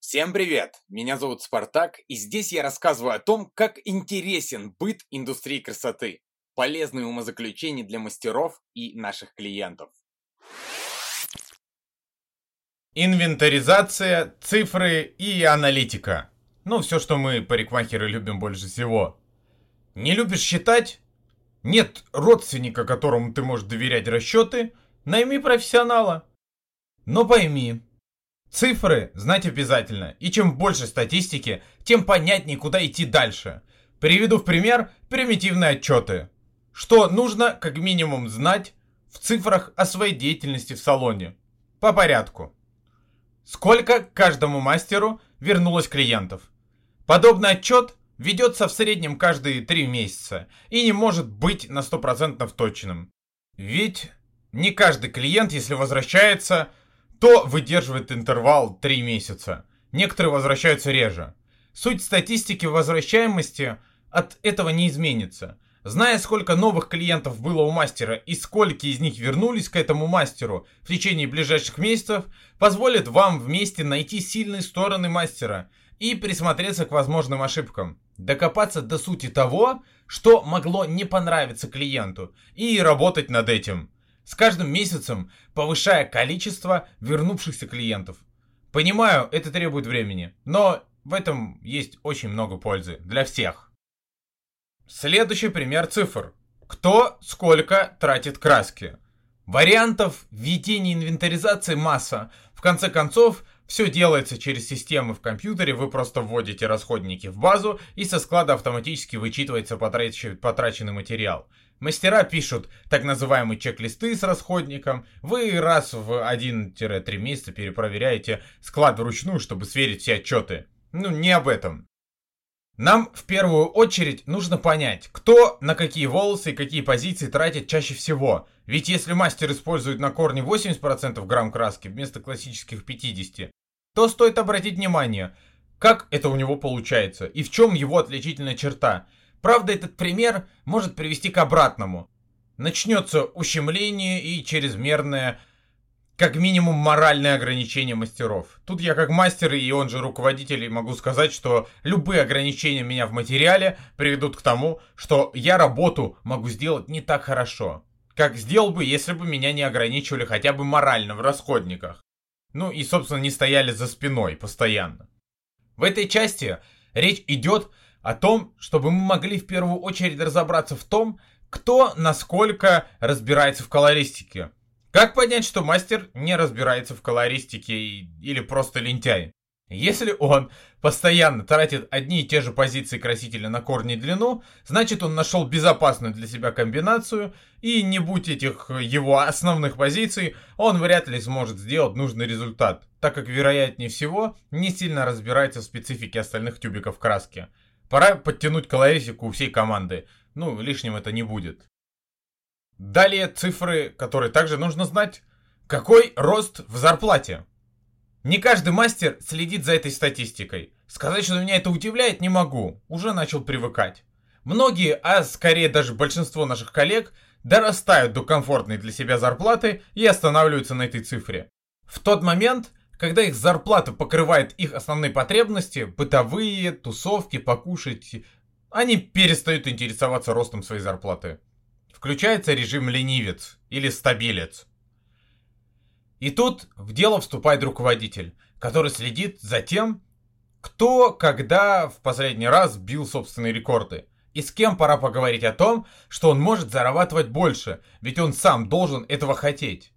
Всем привет! Меня зовут Спартак, и здесь я рассказываю о том, как интересен быт индустрии красоты, полезные умозаключения для мастеров и наших клиентов. Инвентаризация, цифры и аналитика. Ну, все, что мы, парикмахеры, любим больше всего. Не любишь считать? Нет родственника, которому ты можешь доверять расчеты? Найми профессионала. Но пойми, Цифры знать обязательно, и чем больше статистики, тем понятнее, куда идти дальше. Приведу в пример примитивные отчеты. Что нужно как минимум знать в цифрах о своей деятельности в салоне. По порядку. Сколько каждому мастеру вернулось клиентов. Подобный отчет ведется в среднем каждые 3 месяца и не может быть на 100% точным. Ведь не каждый клиент, если возвращается, кто выдерживает интервал 3 месяца? Некоторые возвращаются реже. Суть статистики возвращаемости от этого не изменится. Зная, сколько новых клиентов было у мастера и сколько из них вернулись к этому мастеру в течение ближайших месяцев, позволит вам вместе найти сильные стороны мастера и присмотреться к возможным ошибкам. Докопаться до сути того, что могло не понравиться клиенту, и работать над этим с каждым месяцем повышая количество вернувшихся клиентов. Понимаю, это требует времени, но в этом есть очень много пользы для всех. Следующий пример цифр. Кто сколько тратит краски? Вариантов введения инвентаризации масса. В конце концов, все делается через системы в компьютере, вы просто вводите расходники в базу и со склада автоматически вычитывается потраченный материал. Мастера пишут так называемые чек-листы с расходником. Вы раз в 1-3 месяца перепроверяете склад вручную, чтобы сверить все отчеты. Ну, не об этом. Нам в первую очередь нужно понять, кто на какие волосы и какие позиции тратит чаще всего. Ведь если мастер использует на корне 80% грамм краски вместо классических 50, то стоит обратить внимание, как это у него получается и в чем его отличительная черта – Правда, этот пример может привести к обратному. Начнется ущемление и чрезмерное, как минимум, моральное ограничение мастеров. Тут я как мастер и он же руководитель могу сказать, что любые ограничения меня в материале приведут к тому, что я работу могу сделать не так хорошо, как сделал бы, если бы меня не ограничивали хотя бы морально в расходниках. Ну и, собственно, не стояли за спиной постоянно. В этой части речь идет о том, чтобы мы могли в первую очередь разобраться в том, кто насколько разбирается в колористике. Как понять, что мастер не разбирается в колористике или просто лентяй? Если он постоянно тратит одни и те же позиции красителя на корни и длину, значит он нашел безопасную для себя комбинацию, и не будь этих его основных позиций, он вряд ли сможет сделать нужный результат, так как вероятнее всего не сильно разбирается в специфике остальных тюбиков краски. Пора подтянуть колорисику у всей команды. Ну, лишним это не будет. Далее цифры, которые также нужно знать. Какой рост в зарплате? Не каждый мастер следит за этой статистикой. Сказать, что меня это удивляет, не могу. Уже начал привыкать. Многие, а скорее даже большинство наших коллег, дорастают до комфортной для себя зарплаты и останавливаются на этой цифре. В тот момент, когда их зарплата покрывает их основные потребности, бытовые, тусовки, покушать, они перестают интересоваться ростом своей зарплаты. Включается режим ленивец или стабилец. И тут в дело вступает руководитель, который следит за тем, кто когда в последний раз бил собственные рекорды. И с кем пора поговорить о том, что он может зарабатывать больше, ведь он сам должен этого хотеть.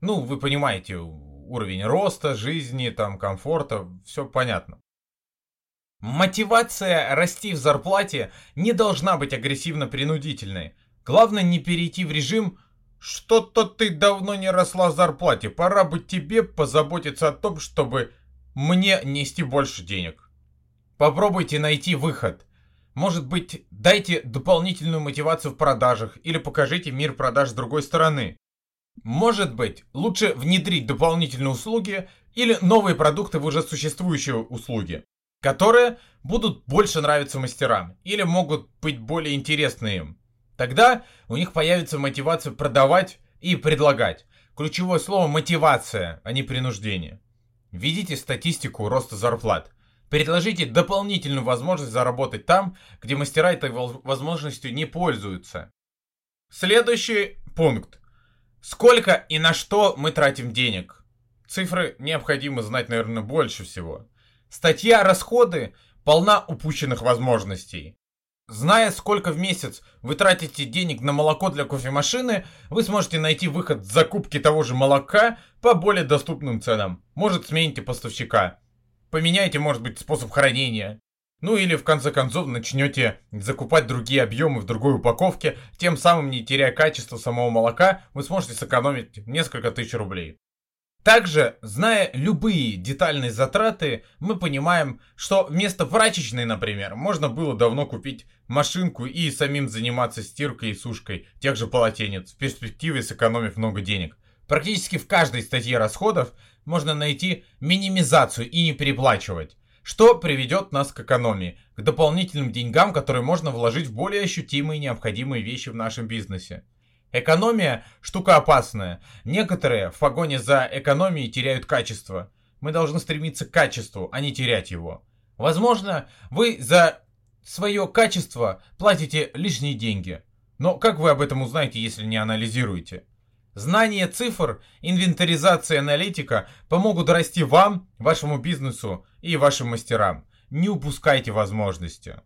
Ну, вы понимаете, уровень роста, жизни, там, комфорта, все понятно. Мотивация расти в зарплате не должна быть агрессивно-принудительной. Главное не перейти в режим «что-то ты давно не росла в зарплате, пора бы тебе позаботиться о том, чтобы мне нести больше денег». Попробуйте найти выход. Может быть, дайте дополнительную мотивацию в продажах или покажите мир продаж с другой стороны. Может быть, лучше внедрить дополнительные услуги или новые продукты в уже существующие услуги. которые будут больше нравиться мастерам или могут быть более интересны им. Тогда у них появится мотивация продавать и предлагать. Ключевое слово мотивация, а не принуждение. Введите статистику роста зарплат. Предложите дополнительную возможность заработать там, где мастера этой возможностью не пользуются. Следующий пункт. Сколько и на что мы тратим денег? Цифры необходимо знать, наверное, больше всего. Статья «Расходы» полна упущенных возможностей. Зная, сколько в месяц вы тратите денег на молоко для кофемашины, вы сможете найти выход закупки того же молока по более доступным ценам. Может, смените поставщика. Поменяйте, может быть, способ хранения. Ну или в конце концов начнете закупать другие объемы в другой упаковке, тем самым не теряя качество самого молока, вы сможете сэкономить несколько тысяч рублей. Также, зная любые детальные затраты, мы понимаем, что вместо прачечной, например, можно было давно купить машинку и самим заниматься стиркой и сушкой тех же полотенец, в перспективе сэкономив много денег. Практически в каждой статье расходов можно найти минимизацию и не переплачивать, что приведет нас к экономии, к дополнительным деньгам, которые можно вложить в более ощутимые необходимые вещи в нашем бизнесе. Экономия – штука опасная. Некоторые в погоне за экономией теряют качество. Мы должны стремиться к качеству, а не терять его. Возможно, вы за свое качество платите лишние деньги. Но как вы об этом узнаете, если не анализируете? Знание цифр, инвентаризация и аналитика помогут расти вам, вашему бизнесу и вашим мастерам. Не упускайте возможности.